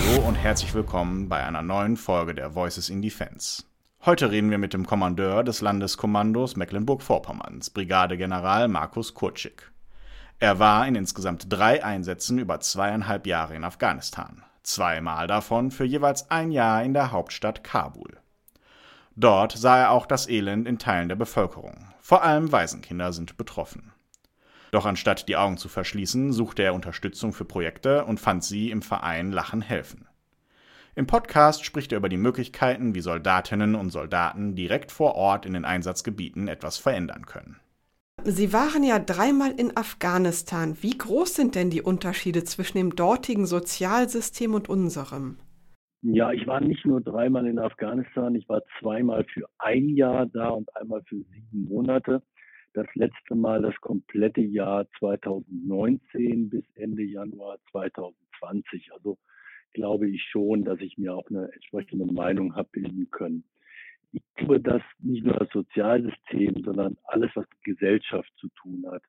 Hallo und herzlich willkommen bei einer neuen Folge der Voices in Defense. Heute reden wir mit dem Kommandeur des Landeskommandos Mecklenburg-Vorpommerns, Brigadegeneral Markus Kurczyk. Er war in insgesamt drei Einsätzen über zweieinhalb Jahre in Afghanistan, zweimal davon für jeweils ein Jahr in der Hauptstadt Kabul. Dort sah er auch das Elend in Teilen der Bevölkerung. Vor allem Waisenkinder sind betroffen. Doch anstatt die Augen zu verschließen, suchte er Unterstützung für Projekte und fand sie im Verein Lachen helfen. Im Podcast spricht er über die Möglichkeiten, wie Soldatinnen und Soldaten direkt vor Ort in den Einsatzgebieten etwas verändern können. Sie waren ja dreimal in Afghanistan. Wie groß sind denn die Unterschiede zwischen dem dortigen Sozialsystem und unserem? Ja, ich war nicht nur dreimal in Afghanistan, ich war zweimal für ein Jahr da und einmal für sieben Monate. Das letzte Mal das komplette Jahr 2019 bis Ende Januar 2020. Also glaube ich schon, dass ich mir auch eine entsprechende Meinung habe bilden können. Ich glaube, dass nicht nur das Sozialsystem, sondern alles, was mit Gesellschaft zu tun hat,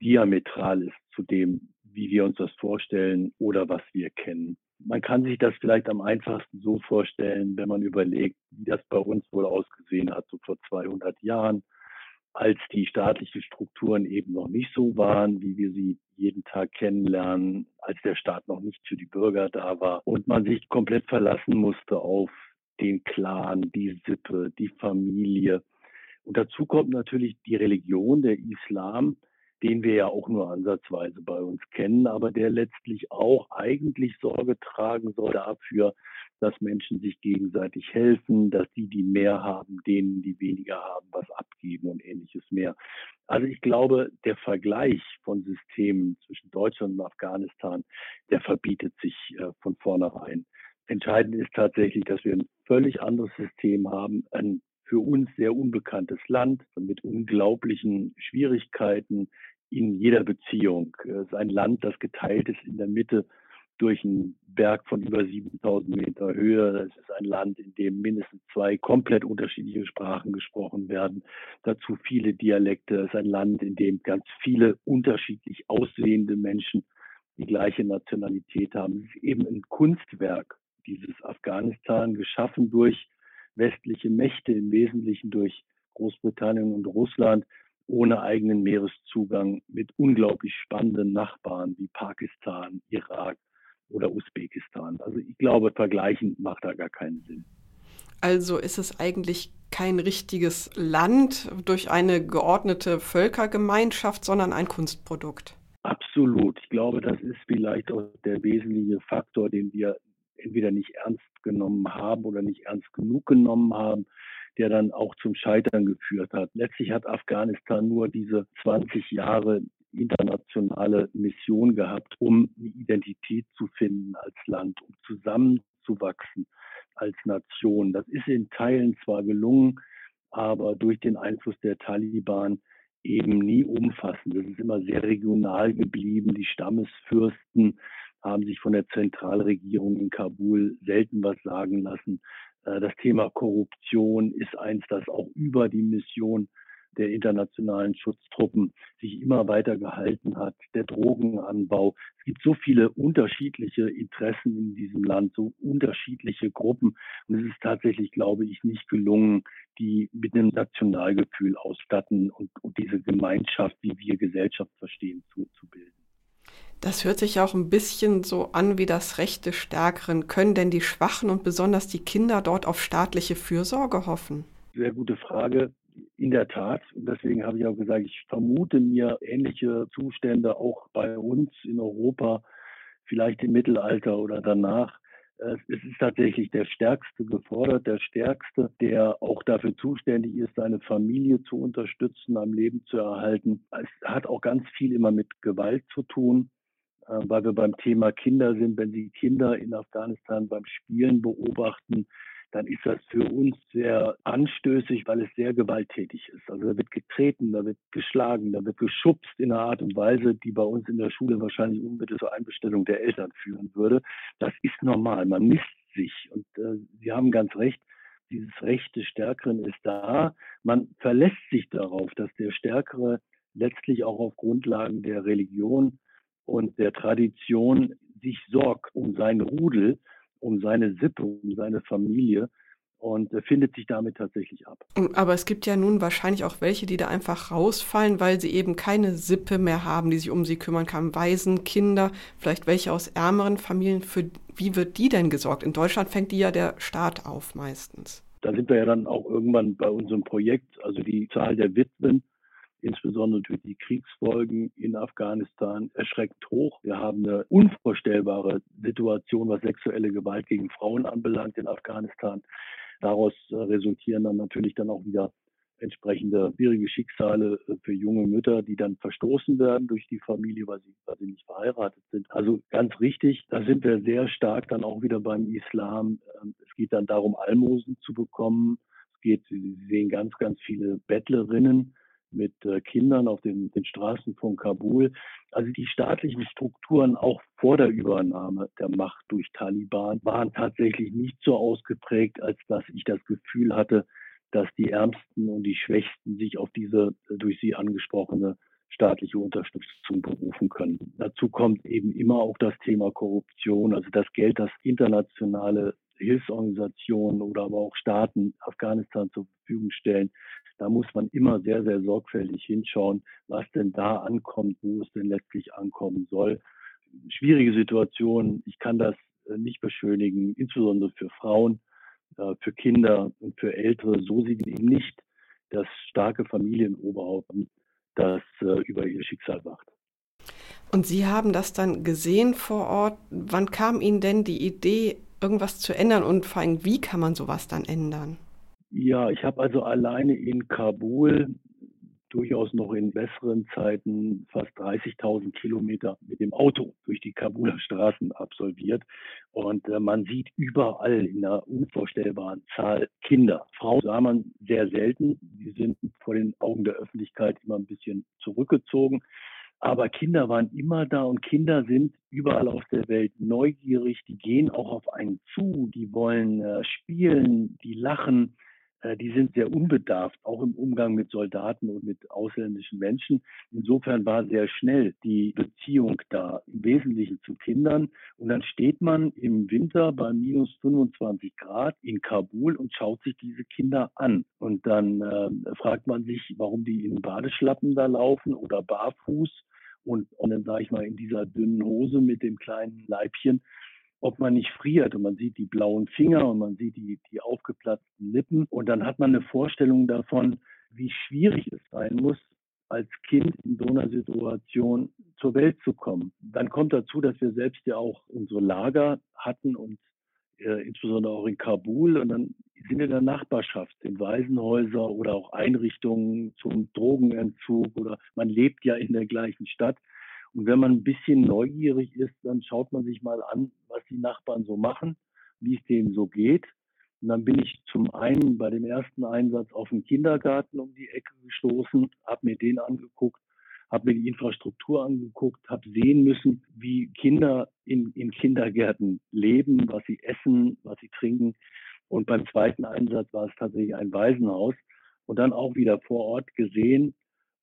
diametral ist zu dem, wie wir uns das vorstellen oder was wir kennen. Man kann sich das vielleicht am einfachsten so vorstellen, wenn man überlegt, wie das bei uns wohl ausgesehen hat, so vor 200 Jahren, als die staatlichen Strukturen eben noch nicht so waren, wie wir sie jeden Tag kennenlernen, als der Staat noch nicht für die Bürger da war und man sich komplett verlassen musste auf den Clan, die Sippe, die Familie. Und dazu kommt natürlich die Religion, der Islam, den wir ja auch nur ansatzweise bei uns kennen, aber der letztlich auch eigentlich Sorge tragen soll dafür, dass Menschen sich gegenseitig helfen, dass die, die mehr haben, denen, die weniger haben, was abgeben und ähnliches mehr. Also ich glaube, der Vergleich von Systemen zwischen Deutschland und Afghanistan, der verbietet sich äh, von vornherein. Entscheidend ist tatsächlich, dass wir ein völlig anderes System haben, ein für uns sehr unbekanntes Land mit unglaublichen Schwierigkeiten in jeder Beziehung. Es ist ein Land, das geteilt ist in der Mitte durch einen Berg von über 7000 Meter Höhe. Es ist ein Land, in dem mindestens zwei komplett unterschiedliche Sprachen gesprochen werden. Dazu viele Dialekte. Es ist ein Land, in dem ganz viele unterschiedlich aussehende Menschen die gleiche Nationalität haben. Es ist eben ein Kunstwerk, dieses Afghanistan, geschaffen durch westliche Mächte, im Wesentlichen durch Großbritannien und Russland, ohne eigenen Meereszugang, mit unglaublich spannenden Nachbarn wie Pakistan, Irak oder Usbekistan. Also ich glaube, vergleichen macht da gar keinen Sinn. Also ist es eigentlich kein richtiges Land durch eine geordnete Völkergemeinschaft, sondern ein Kunstprodukt. Absolut. Ich glaube, das ist vielleicht auch der wesentliche Faktor, den wir entweder nicht ernst genommen haben oder nicht ernst genug genommen haben, der dann auch zum Scheitern geführt hat. Letztlich hat Afghanistan nur diese 20 Jahre internationale Mission gehabt, um eine Identität zu finden als Land, um zusammenzuwachsen als Nation. Das ist in Teilen zwar gelungen, aber durch den Einfluss der Taliban eben nie umfassend. Das ist immer sehr regional geblieben. Die Stammesfürsten haben sich von der Zentralregierung in Kabul selten was sagen lassen. Äh, das Thema Korruption ist eins, das auch über die Mission der internationalen Schutztruppen sich immer weiter gehalten hat, der Drogenanbau. Es gibt so viele unterschiedliche Interessen in diesem Land, so unterschiedliche Gruppen. Und es ist tatsächlich, glaube ich, nicht gelungen, die mit einem Nationalgefühl ausstatten und, und diese Gemeinschaft, wie wir Gesellschaft verstehen, zu, zu bilden. Das hört sich auch ein bisschen so an wie das Recht des Stärkeren. Können denn die Schwachen und besonders die Kinder dort auf staatliche Fürsorge hoffen? Sehr gute Frage. In der Tat. Und deswegen habe ich auch gesagt, ich vermute mir ähnliche Zustände auch bei uns in Europa, vielleicht im Mittelalter oder danach. Es ist tatsächlich der Stärkste gefordert, der Stärkste, der auch dafür zuständig ist, seine Familie zu unterstützen, am Leben zu erhalten. Es hat auch ganz viel immer mit Gewalt zu tun. Äh, weil wir beim Thema Kinder sind. Wenn Sie Kinder in Afghanistan beim Spielen beobachten, dann ist das für uns sehr anstößig, weil es sehr gewalttätig ist. Also da wird getreten, da wird geschlagen, da wird geschubst in einer Art und Weise, die bei uns in der Schule wahrscheinlich unmittelbar zur Einbestellung der Eltern führen würde. Das ist normal, man misst sich. Und äh, Sie haben ganz recht, dieses Recht des Stärkeren ist da. Man verlässt sich darauf, dass der Stärkere letztlich auch auf Grundlagen der Religion und der Tradition sich sorgt um sein Rudel um seine Sippe, um seine Familie und äh, findet sich damit tatsächlich ab. Aber es gibt ja nun wahrscheinlich auch welche, die da einfach rausfallen, weil sie eben keine Sippe mehr haben, die sich um sie kümmern kann. Waisen, Kinder, vielleicht welche aus ärmeren Familien. Für wie wird die denn gesorgt? In Deutschland fängt die ja der Staat auf meistens. Da sind wir ja dann auch irgendwann bei unserem Projekt, also die Zahl der Witwen insbesondere durch die Kriegsfolgen in Afghanistan, erschreckend hoch. Wir haben eine unvorstellbare Situation, was sexuelle Gewalt gegen Frauen anbelangt in Afghanistan. Daraus äh, resultieren dann natürlich dann auch wieder entsprechende schwierige Schicksale äh, für junge Mütter, die dann verstoßen werden durch die Familie, weil sie, weil sie nicht verheiratet sind. Also ganz richtig, da sind wir sehr stark dann auch wieder beim Islam. Ähm, es geht dann darum, Almosen zu bekommen. Es geht, Sie sehen ganz, ganz viele Bettlerinnen mit äh, Kindern auf den, den Straßen von Kabul. Also die staatlichen Strukturen auch vor der Übernahme der Macht durch Taliban waren tatsächlich nicht so ausgeprägt, als dass ich das Gefühl hatte, dass die Ärmsten und die Schwächsten sich auf diese äh, durch Sie angesprochene staatliche Unterstützung berufen können. Dazu kommt eben immer auch das Thema Korruption, also das Geld, das internationale Hilfsorganisationen oder aber auch Staaten Afghanistan zur Verfügung stellen, da muss man immer sehr, sehr sorgfältig hinschauen, was denn da ankommt, wo es denn letztlich ankommen soll. Schwierige Situation. Ich kann das äh, nicht beschönigen, insbesondere für Frauen, äh, für Kinder und für Ältere. So sieht eben nicht das starke Familienoberhaupt, das äh, über ihr Schicksal wacht. Und Sie haben das dann gesehen vor Ort. Wann kam Ihnen denn die Idee, irgendwas zu ändern und vor allem, wie kann man sowas dann ändern? Ja, ich habe also alleine in Kabul durchaus noch in besseren Zeiten fast 30.000 Kilometer mit dem Auto durch die Kabuler Straßen absolviert. Und äh, man sieht überall in einer unvorstellbaren Zahl Kinder. Frauen sah man sehr selten. Die sind vor den Augen der Öffentlichkeit immer ein bisschen zurückgezogen. Aber Kinder waren immer da und Kinder sind überall auf der Welt neugierig. Die gehen auch auf einen zu. Die wollen äh, spielen, die lachen. Äh, die sind sehr unbedarft, auch im Umgang mit Soldaten und mit ausländischen Menschen. Insofern war sehr schnell die Beziehung da, im Wesentlichen zu Kindern. Und dann steht man im Winter bei minus 25 Grad in Kabul und schaut sich diese Kinder an. Und dann äh, fragt man sich, warum die in Badeschlappen da laufen oder barfuß. Und, und dann sage ich mal in dieser dünnen Hose mit dem kleinen Leibchen ob man nicht friert und man sieht die blauen Finger und man sieht die, die aufgeplatzten Lippen und dann hat man eine Vorstellung davon, wie schwierig es sein muss, als Kind in so einer Situation zur Welt zu kommen. Dann kommt dazu, dass wir selbst ja auch unsere Lager hatten und äh, insbesondere auch in Kabul und dann sind in der Nachbarschaft, in Waisenhäuser oder auch Einrichtungen zum Drogenentzug oder man lebt ja in der gleichen Stadt. Und wenn man ein bisschen neugierig ist, dann schaut man sich mal an, was die Nachbarn so machen, wie es denen so geht. Und dann bin ich zum einen bei dem ersten Einsatz auf den Kindergarten um die Ecke gestoßen, habe mir den angeguckt, habe mir die Infrastruktur angeguckt, habe sehen müssen, wie Kinder in, in Kindergärten leben, was sie essen, was sie trinken. Und beim zweiten Einsatz war es tatsächlich ein Waisenhaus. Und dann auch wieder vor Ort gesehen,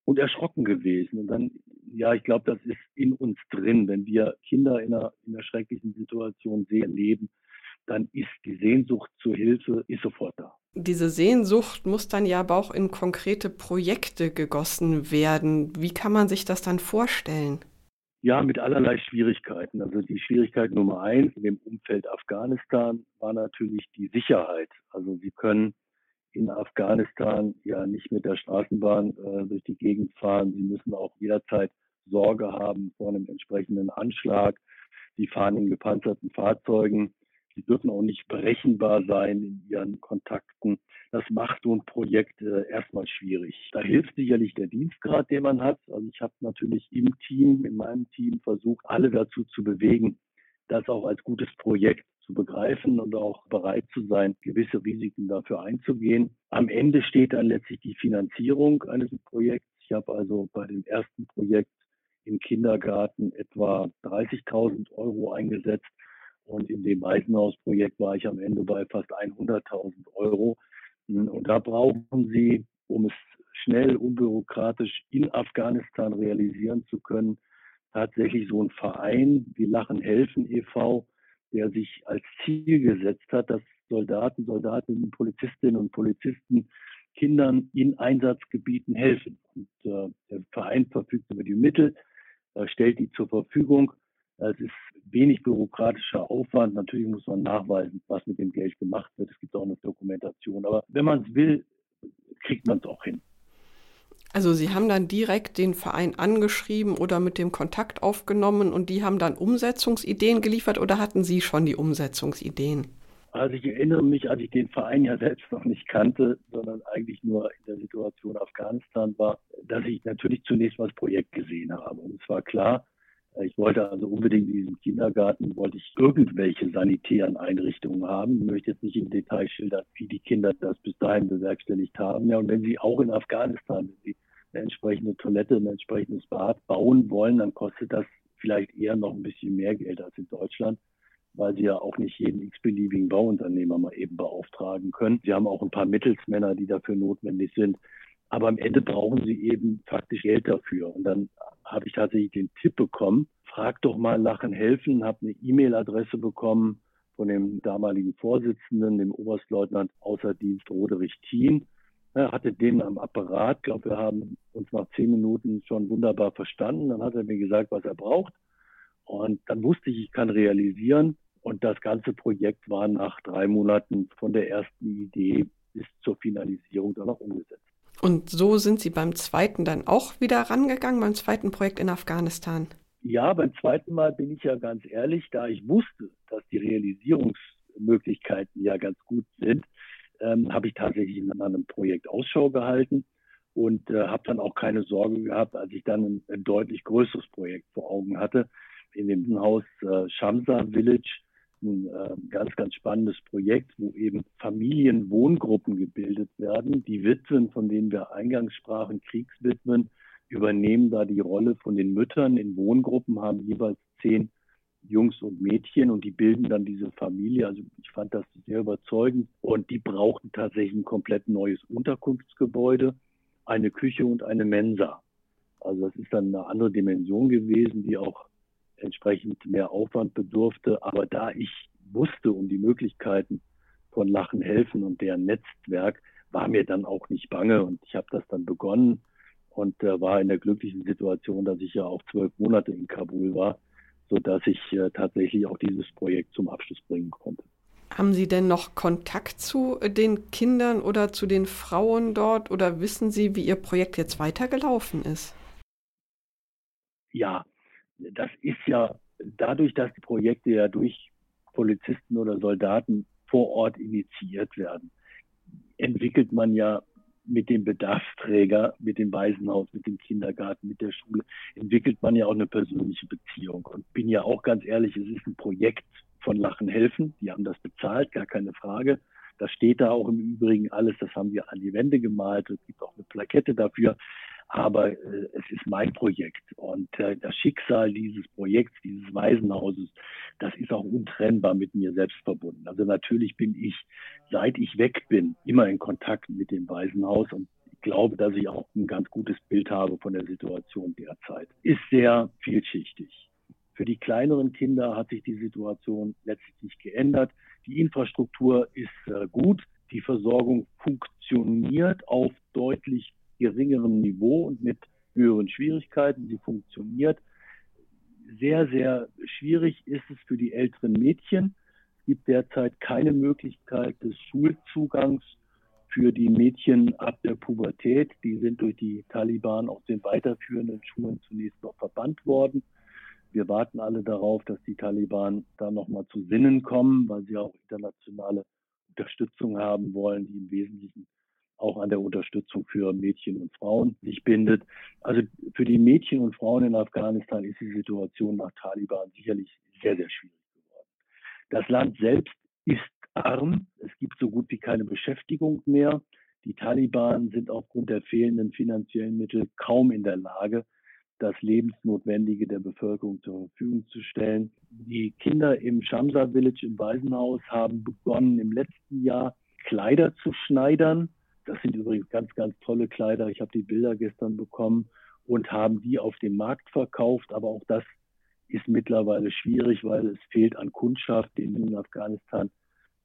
und erschrocken gewesen. Und dann, ja, ich glaube, das ist in uns drin. Wenn wir Kinder in einer, in einer schrecklichen Situation sehen, leben, dann ist die Sehnsucht zur Hilfe ist sofort da. Diese Sehnsucht muss dann ja aber auch in konkrete Projekte gegossen werden. Wie kann man sich das dann vorstellen? Ja, mit allerlei Schwierigkeiten. Also die Schwierigkeit Nummer eins in dem Umfeld Afghanistan war natürlich die Sicherheit. Also Sie können in Afghanistan ja nicht mit der Straßenbahn äh, durch die Gegend fahren. Sie müssen auch jederzeit Sorge haben vor einem entsprechenden Anschlag. Sie fahren in gepanzerten Fahrzeugen. Sie dürfen auch nicht berechenbar sein in ihren Kontakten. Das macht so ein Projekt äh, erstmal schwierig. Da hilft sicherlich der Dienstgrad, den man hat. Also ich habe natürlich im Team, in meinem Team versucht, alle dazu zu bewegen, das auch als gutes Projekt zu begreifen und auch bereit zu sein, gewisse Risiken dafür einzugehen. Am Ende steht dann letztlich die Finanzierung eines Projekts. Ich habe also bei dem ersten Projekt im Kindergarten etwa 30.000 Euro eingesetzt und in dem Waisenhausprojekt war ich am Ende bei fast 100.000 Euro. Und da brauchen Sie, um es schnell, unbürokratisch in Afghanistan realisieren zu können, tatsächlich so ein Verein wie Lachen helfen e.V., der sich als Ziel gesetzt hat, dass Soldaten, Soldatinnen, Polizistinnen und Polizisten Kindern in Einsatzgebieten helfen. Und äh, der Verein verfügt über die Mittel, äh, stellt die zur Verfügung. Es ist wenig bürokratischer Aufwand. Natürlich muss man nachweisen, was mit dem Geld gemacht wird. Es gibt auch eine Dokumentation. Aber wenn man es will, kriegt man es auch hin. Also Sie haben dann direkt den Verein angeschrieben oder mit dem Kontakt aufgenommen und die haben dann Umsetzungsideen geliefert oder hatten Sie schon die Umsetzungsideen? Also ich erinnere mich, als ich den Verein ja selbst noch nicht kannte, sondern eigentlich nur in der Situation Afghanistan war, dass ich natürlich zunächst mal das Projekt gesehen habe. Und es war klar, ich wollte also unbedingt in diesem Kindergarten, wollte ich irgendwelche sanitären Einrichtungen haben. Ich möchte jetzt nicht im Detail schildern, wie die Kinder das bis dahin bewerkstelligt haben. Ja, und wenn sie auch in Afghanistan, wenn sie eine entsprechende Toilette, ein entsprechendes Bad bauen wollen, dann kostet das vielleicht eher noch ein bisschen mehr Geld als in Deutschland, weil sie ja auch nicht jeden x-beliebigen Bauunternehmer mal eben beauftragen können. Sie haben auch ein paar Mittelsmänner, die dafür notwendig sind. Aber am Ende brauchen sie eben faktisch Geld dafür. Und dann habe ich tatsächlich den Tipp bekommen, frag doch mal Lachen helfen, habe eine E-Mail-Adresse bekommen von dem damaligen Vorsitzenden, dem Oberstleutnant außer Dienst Roderich Thien er hatte den am Apparat. Ich glaube, wir haben uns nach zehn Minuten schon wunderbar verstanden. Dann hat er mir gesagt, was er braucht. Und dann wusste ich, ich kann realisieren. Und das ganze Projekt war nach drei Monaten von der ersten Idee bis zur Finalisierung dann auch umgesetzt. Und so sind Sie beim zweiten dann auch wieder rangegangen, beim zweiten Projekt in Afghanistan? Ja, beim zweiten Mal bin ich ja ganz ehrlich, da ich wusste, dass die Realisierungsmöglichkeiten ja ganz gut sind, ähm, habe ich tatsächlich in einem Projekt Ausschau gehalten und äh, habe dann auch keine Sorge gehabt, als ich dann ein, ein, deutlich größeres Projekt vor Augen hatte. In dem Haus äh, Shamsa Village, ein äh, ganz, ganz spannendes Projekt, wo eben Familienwohngruppen gebildet werden. Die Witwen, von denen wir eingangs sprachen, Kriegswitwen, übernehmen da die Rolle von den Müttern in Wohngruppen, haben jeweils zehn Jungs und Mädchen und die bilden dann diese Familie. Also ich fand das sehr überzeugend und die brauchten tatsächlich ein komplett neues Unterkunftsgebäude, eine Küche und eine Mensa. Also das ist dann eine andere Dimension gewesen, die auch entsprechend mehr Aufwand bedurfte. Aber da ich wusste um die Möglichkeiten von Lachen helfen und deren Netzwerk, war mir dann auch nicht bange und ich habe das dann begonnen und äh, war in der glücklichen Situation, dass ich ja auch zwölf Monate in Kabul war sodass ich äh, tatsächlich auch dieses Projekt zum Abschluss bringen konnte. Haben Sie denn noch Kontakt zu den Kindern oder zu den Frauen dort oder wissen Sie, wie Ihr Projekt jetzt weitergelaufen ist? Ja, das ist ja dadurch, dass die Projekte ja durch Polizisten oder Soldaten vor Ort initiiert werden, entwickelt man ja mit dem Bedarfsträger, mit dem Waisenhaus, mit dem Kindergarten, mit der Schule, entwickelt man ja auch eine persönliche Beziehung. Und bin ja auch ganz ehrlich, es ist ein Projekt von Lachen helfen. Die haben das bezahlt, gar keine Frage. Das steht da auch im Übrigen alles. Das haben wir an die Wände gemalt. Es gibt auch eine Plakette dafür aber äh, es ist mein Projekt und äh, das Schicksal dieses Projekts, dieses Waisenhauses, das ist auch untrennbar mit mir selbst verbunden. Also natürlich bin ich, seit ich weg bin, immer in Kontakt mit dem Waisenhaus und ich glaube, dass ich auch ein ganz gutes Bild habe von der Situation derzeit. Ist sehr vielschichtig. Für die kleineren Kinder hat sich die Situation letztlich geändert. Die Infrastruktur ist äh, gut. Die Versorgung funktioniert auf deutlich geringerem Niveau und mit höheren Schwierigkeiten. Sie funktioniert. Sehr, sehr schwierig ist es für die älteren Mädchen. Es gibt derzeit keine Möglichkeit des Schulzugangs für die Mädchen ab der Pubertät. Die sind durch die Taliban aus den weiterführenden Schulen zunächst noch verbannt worden. Wir warten alle darauf, dass die Taliban da nochmal zu Sinnen kommen, weil sie auch internationale Unterstützung haben wollen, die im Wesentlichen auch an der Unterstützung für Mädchen und Frauen sich bindet. Also für die Mädchen und Frauen in Afghanistan ist die Situation nach Taliban sicherlich sehr, sehr schwierig geworden. Das Land selbst ist arm. Es gibt so gut wie keine Beschäftigung mehr. Die Taliban sind aufgrund der fehlenden finanziellen Mittel kaum in der Lage, das Lebensnotwendige der Bevölkerung zur Verfügung zu stellen. Die Kinder im Shamsa Village im Waisenhaus haben begonnen, im letzten Jahr Kleider zu schneidern das sind übrigens ganz, ganz tolle Kleider. Ich habe die Bilder gestern bekommen und haben die auf dem Markt verkauft. Aber auch das ist mittlerweile schwierig, weil es fehlt an Kundschaft. In Afghanistan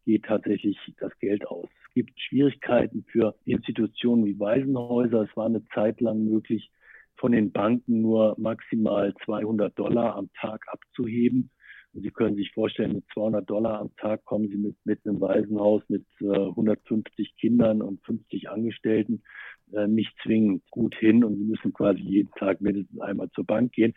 geht tatsächlich das Geld aus. Es gibt Schwierigkeiten für Institutionen wie Waisenhäuser. Es war eine Zeit lang möglich, von den Banken nur maximal 200 Dollar am Tag abzuheben. Sie können sich vorstellen, mit 200 Dollar am Tag kommen Sie mit, mit einem Waisenhaus mit äh, 150 Kindern und 50 Angestellten äh, nicht zwingend gut hin und Sie müssen quasi jeden Tag mindestens einmal zur Bank gehen.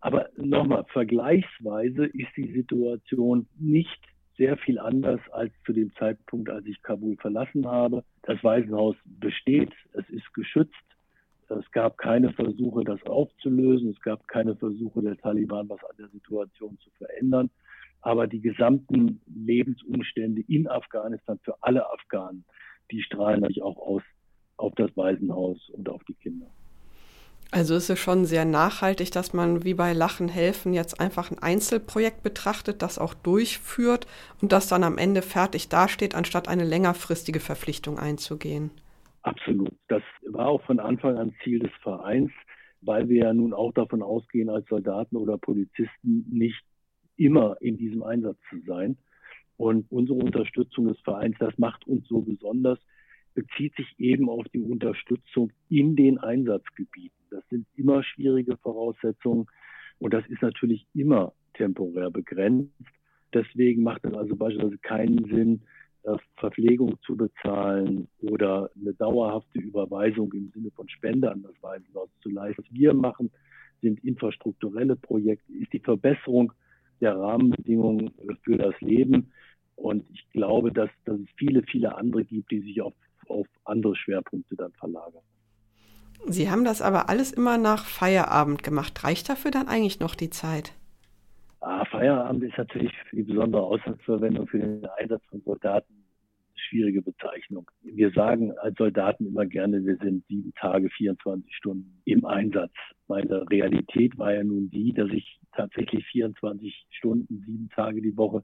Aber nochmal, vergleichsweise ist die Situation nicht sehr viel anders als zu dem Zeitpunkt, als ich Kabul verlassen habe. Das Waisenhaus besteht, es ist geschützt. Es gab keine Versuche, das aufzulösen. Es gab keine Versuche der Taliban, was an der Situation zu verändern. Aber die gesamten Lebensumstände in Afghanistan für alle Afghanen, die strahlen natürlich auch aus auf das Waisenhaus und auf die Kinder. Also ist es schon sehr nachhaltig, dass man wie bei Lachen helfen jetzt einfach ein Einzelprojekt betrachtet, das auch durchführt und das dann am Ende fertig dasteht, anstatt eine längerfristige Verpflichtung einzugehen. Absolut. Das war auch von Anfang an Ziel des Vereins, weil wir ja nun auch davon ausgehen, als Soldaten oder Polizisten nicht immer in diesem Einsatz zu sein. Und unsere Unterstützung des Vereins, das macht uns so besonders, bezieht sich eben auf die Unterstützung in den Einsatzgebieten. Das sind immer schwierige Voraussetzungen und das ist natürlich immer temporär begrenzt. Deswegen macht es also beispielsweise keinen Sinn, äh, Verpflegung zu bezahlen oder eine dauerhafte Überweisung im Sinne von Spende an das Waisenhaus zu leisten. Was wir machen, sind infrastrukturelle Projekte, ist die Verbesserung der Rahmenbedingungen für das Leben. Und ich glaube, dass, dass es viele, viele andere gibt, die sich auf, auf andere Schwerpunkte dann verlagern. Sie haben das aber alles immer nach Feierabend gemacht. Reicht dafür dann eigentlich noch die Zeit? Ah, Feierabend ist natürlich für die besondere Auslandsverwendung für den Einsatz von Soldaten eine schwierige Bezeichnung. Wir sagen als Soldaten immer gerne, wir sind sieben Tage, 24 Stunden im Einsatz. Meine Realität war ja nun die, dass ich tatsächlich 24 Stunden, sieben Tage die Woche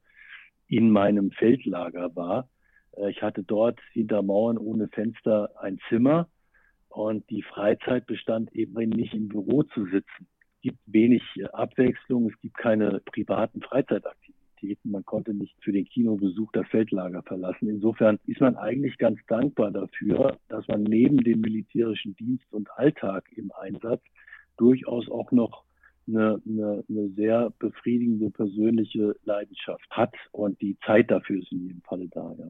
in meinem Feldlager war. Äh, ich hatte dort hinter Mauern ohne Fenster ein Zimmer und die Freizeit bestand eben nicht im Büro zu sitzen. Gibt wenig äh, Abwechslung, es gibt keine privaten Freizeitaktivitäten. Man konnte nicht für den Kinobesuch das Feldlager verlassen. Insofern ist man eigentlich ganz dankbar dafür, dass man neben dem militärischen Dienst und Alltag im Einsatz durchaus auch noch eine, eine, eine sehr befriedigende persönliche Leidenschaft hat und die Zeit dafür ist in jedem Falle da. Ja.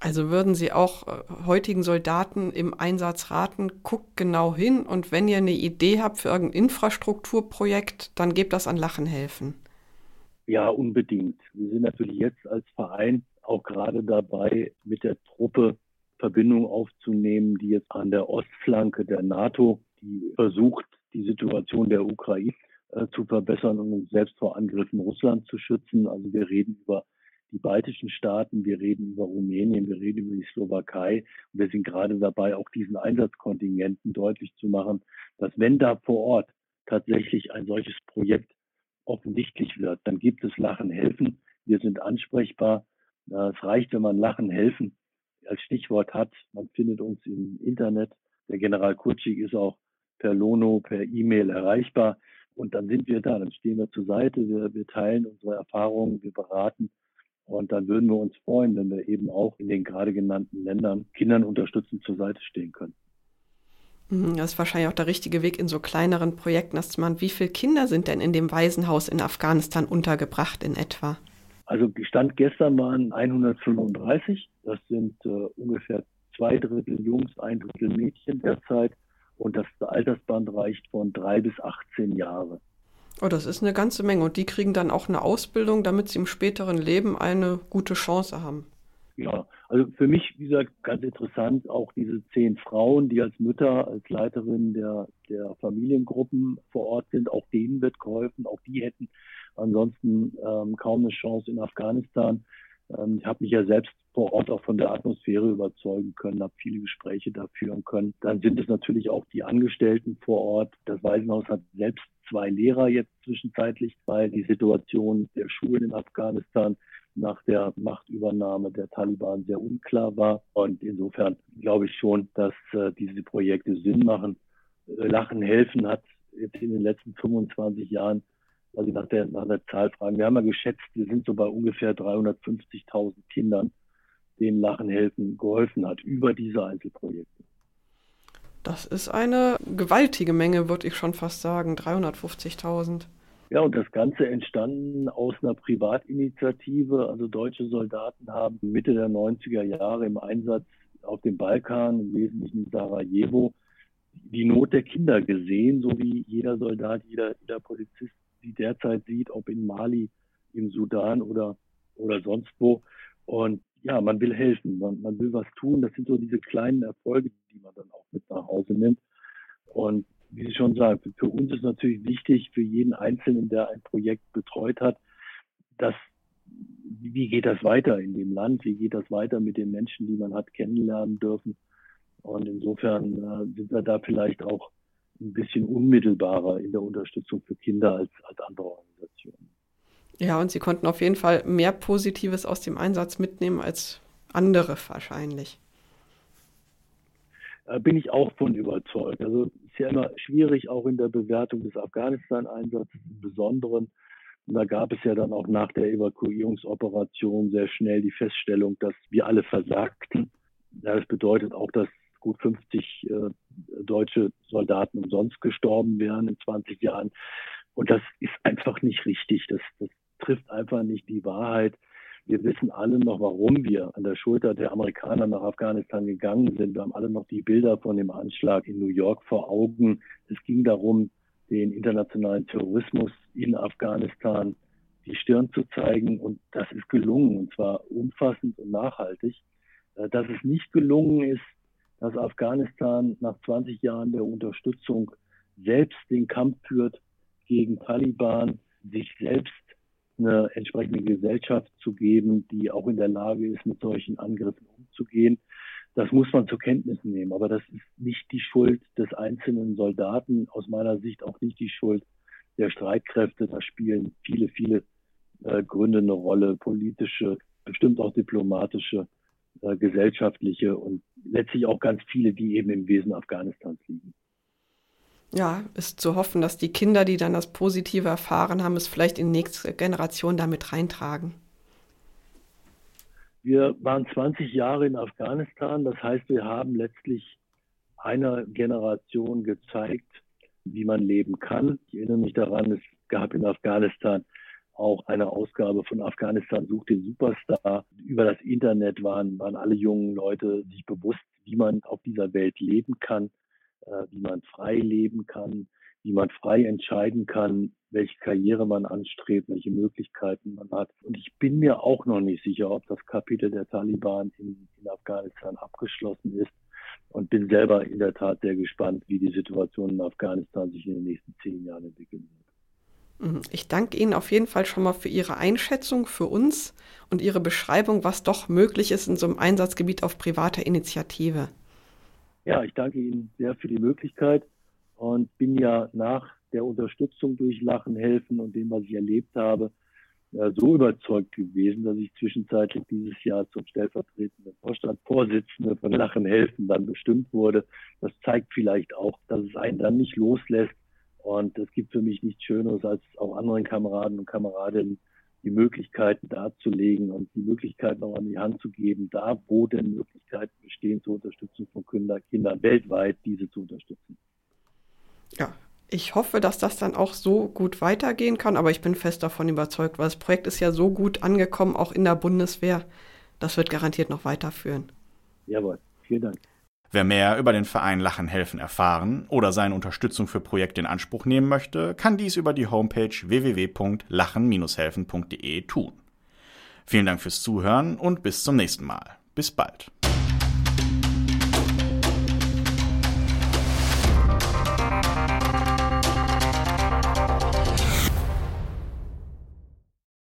Also würden Sie auch äh, heutigen Soldaten im Einsatz raten, guckt genau hin und wenn ihr eine Idee habt für irgendein Infrastrukturprojekt, dann gebt das an Lachen helfen. Ja, unbedingt. Wir sind natürlich jetzt als Verein auch gerade dabei, mit der Truppe Verbindung aufzunehmen, die jetzt an der Ostflanke der NATO, die versucht, die Situation der Ukraine äh, zu verbessern und uns selbst vor Angriffen Russlands zu schützen. Also wir reden über die baltischen Staaten, wir reden über Rumänien, wir reden über die Slowakei. Und wir sind gerade dabei, auch diesen Einsatzkontingenten deutlich zu machen, dass wenn da vor Ort tatsächlich ein solches Projekt offensichtlich wird, dann gibt es Lachen helfen. Wir sind ansprechbar. Es reicht, wenn man Lachen helfen als Stichwort hat. Man findet uns im Internet. Der General Kutschig ist auch per Lono, per E-Mail erreichbar. Und dann sind wir da, dann stehen wir zur Seite, wir, wir teilen unsere Erfahrungen, wir beraten und dann würden wir uns freuen, wenn wir eben auch in den gerade genannten Ländern Kindern unterstützend zur Seite stehen können. Mhm, das ist wahrscheinlich auch der richtige Weg in so kleineren Projekten, dass man, wie viele Kinder sind denn in dem Waisenhaus in Afghanistan untergebracht in etwa? Also Stand gestern waren 135. Das sind äh, ungefähr zwei Drittel Jungs, ein Drittel Mädchen derzeit. Und das Altersband reicht von drei bis 18 Jahre. Oh, das ist eine ganze Menge. Und die kriegen dann auch eine Ausbildung, damit sie im späteren Leben eine gute Chance haben. Ja, also für mich, wie gesagt, ganz interessant, auch diese zehn Frauen, die als Mütter, als Leiterin der, der Familiengruppen vor Ort sind, auch denen wird geholfen, auch die hätten ansonsten ähm, kaum eine Chance in Afghanistan. Ähm, ich habe mich ja selbst vor Ort auch von der Atmosphäre überzeugen können, habe viele Gespräche da führen können. Dann sind es natürlich auch die Angestellten vor Ort. Das Waisenhaus hat selbst zwei Lehrer jetzt zwischenzeitlich, weil die Situation der Schulen in Afghanistan nach der Machtübernahme der Taliban sehr unklar war. Und insofern glaube ich schon, dass äh, diese Projekte Sinn machen. Äh, Lachen helfen hat jetzt in den letzten 25 Jahren weil Sie nach der, nach der Zahl fragen. Wir haben ja geschätzt, wir sind so bei ungefähr 350.000 Kindern, denen Lachen helfen geholfen hat über diese Einzelprojekte. Das ist eine gewaltige Menge, würde ich schon fast sagen, 350.000. Ja, und das Ganze entstanden aus einer Privatinitiative. Also deutsche Soldaten haben Mitte der 90er Jahre im Einsatz auf dem Balkan, im Wesentlichen in Sarajevo, die Not der Kinder gesehen, so wie jeder Soldat, jeder, jeder Polizist sie derzeit sieht, ob in Mali, im Sudan oder, oder sonst wo. Und ja, man will helfen, man, man will was tun. Das sind so diese kleinen Erfolge, die man dann auch mit nach Hause nimmt. Und wie Sie schon sagen, für uns ist natürlich wichtig, für jeden Einzelnen, der ein Projekt betreut hat, dass wie geht das weiter in dem Land, wie geht das weiter mit den Menschen, die man hat kennenlernen dürfen. Und insofern äh, sind wir da vielleicht auch ein bisschen unmittelbarer in der Unterstützung für Kinder als, als andere Organisationen. Ja, und Sie konnten auf jeden Fall mehr Positives aus dem Einsatz mitnehmen als andere wahrscheinlich. Äh, bin ich auch von überzeugt. Also ist ja immer schwierig, auch in der Bewertung des Afghanistan-Einsatzes im Besonderen. Und da gab es ja dann auch nach der Evakuierungsoperation sehr schnell die Feststellung, dass wir alle versagten. Das bedeutet auch, dass gut 50 äh, deutsche Soldaten umsonst gestorben wären in 20 Jahren. Und das ist einfach nicht richtig. Das, das trifft einfach nicht die Wahrheit. Wir wissen alle noch, warum wir an der Schulter der Amerikaner nach Afghanistan gegangen sind. Wir haben alle noch die Bilder von dem Anschlag in New York vor Augen. Es ging darum, den internationalen Terrorismus in Afghanistan die Stirn zu zeigen. Und das ist gelungen, und zwar umfassend und nachhaltig. Äh, dass es nicht gelungen ist, dass Afghanistan nach 20 Jahren der Unterstützung selbst den Kampf führt gegen Taliban, sich selbst eine entsprechende Gesellschaft zu geben, die auch in der Lage ist, mit solchen Angriffen umzugehen. Das muss man zur Kenntnis nehmen. Aber das ist nicht die Schuld des einzelnen Soldaten, aus meiner Sicht auch nicht die Schuld der Streitkräfte. Da spielen viele, viele äh, Gründe eine Rolle, politische, bestimmt auch diplomatische, äh, gesellschaftliche und letztlich auch ganz viele, die eben im Wesen Afghanistans liegen ja, ist zu hoffen, dass die Kinder, die dann das Positive erfahren haben, es vielleicht in die nächste Generation damit reintragen. Wir waren 20 Jahre in Afghanistan, das heißt, wir haben letztlich einer Generation gezeigt, wie man leben kann. Ich erinnere mich daran, es gab in Afghanistan auch eine Ausgabe von Afghanistan sucht den Superstar. Über das Internet waren, waren alle jungen Leute sich bewusst, wie man auf dieser Welt leben kann äh, wie man frei leben kann, wie man frei entscheiden kann, welche Karriere man anstrebt, welche Möglichkeiten man hat. Und ich bin mir auch noch nicht sicher, ob das Kapitel der Taliban in, in Afghanistan abgeschlossen ist und bin selber in der Tat sehr gespannt, wie die Situation in Afghanistan sich in den nächsten zehn Jahren entwickeln wird. Mhm. Ich danke Ihnen auf jeden Fall schon mal für Ihre Einschätzung für uns und Ihre Beschreibung, was doch möglich ist in so einem Einsatzgebiet auf privater Initiative ja, ich danke Ihnen sehr für die Möglichkeit und bin ja nach der Unterstützung durch Lachen helfen und dem, was ich erlebt habe, so überzeugt gewesen, dass ich zwischenzeitlich dieses Jahr zum stellvertretenden Vorstandsvorsitzenden von Lachen helfen dann bestimmt wurde. Das zeigt vielleicht auch, dass es einen dann nicht loslässt. Und es gibt für mich nichts Schöneres, als auch anderen Kameraden und Kameradinnen die Möglichkeiten darzulegen und die Möglichkeiten auch an die Hand zu geben, da wo denn Möglichkeiten bestehen zur Unterstützung von Kinder, Kindern weltweit, diese zu unterstützen. Ja, ich hoffe, dass das dann auch so gut weitergehen kann, aber ich bin fest davon überzeugt, weil das Projekt ist ja so gut angekommen, auch in der Bundeswehr. Das wird garantiert noch weiterführen. Jawohl, vielen Dank. Wer mehr über den Verein Lachen helfen erfahren oder seine Unterstützung für Projekte in Anspruch nehmen möchte, kann dies über die Homepage www.lachen-helfen.de tun. Vielen Dank fürs Zuhören und bis zum nächsten Mal. Bis bald.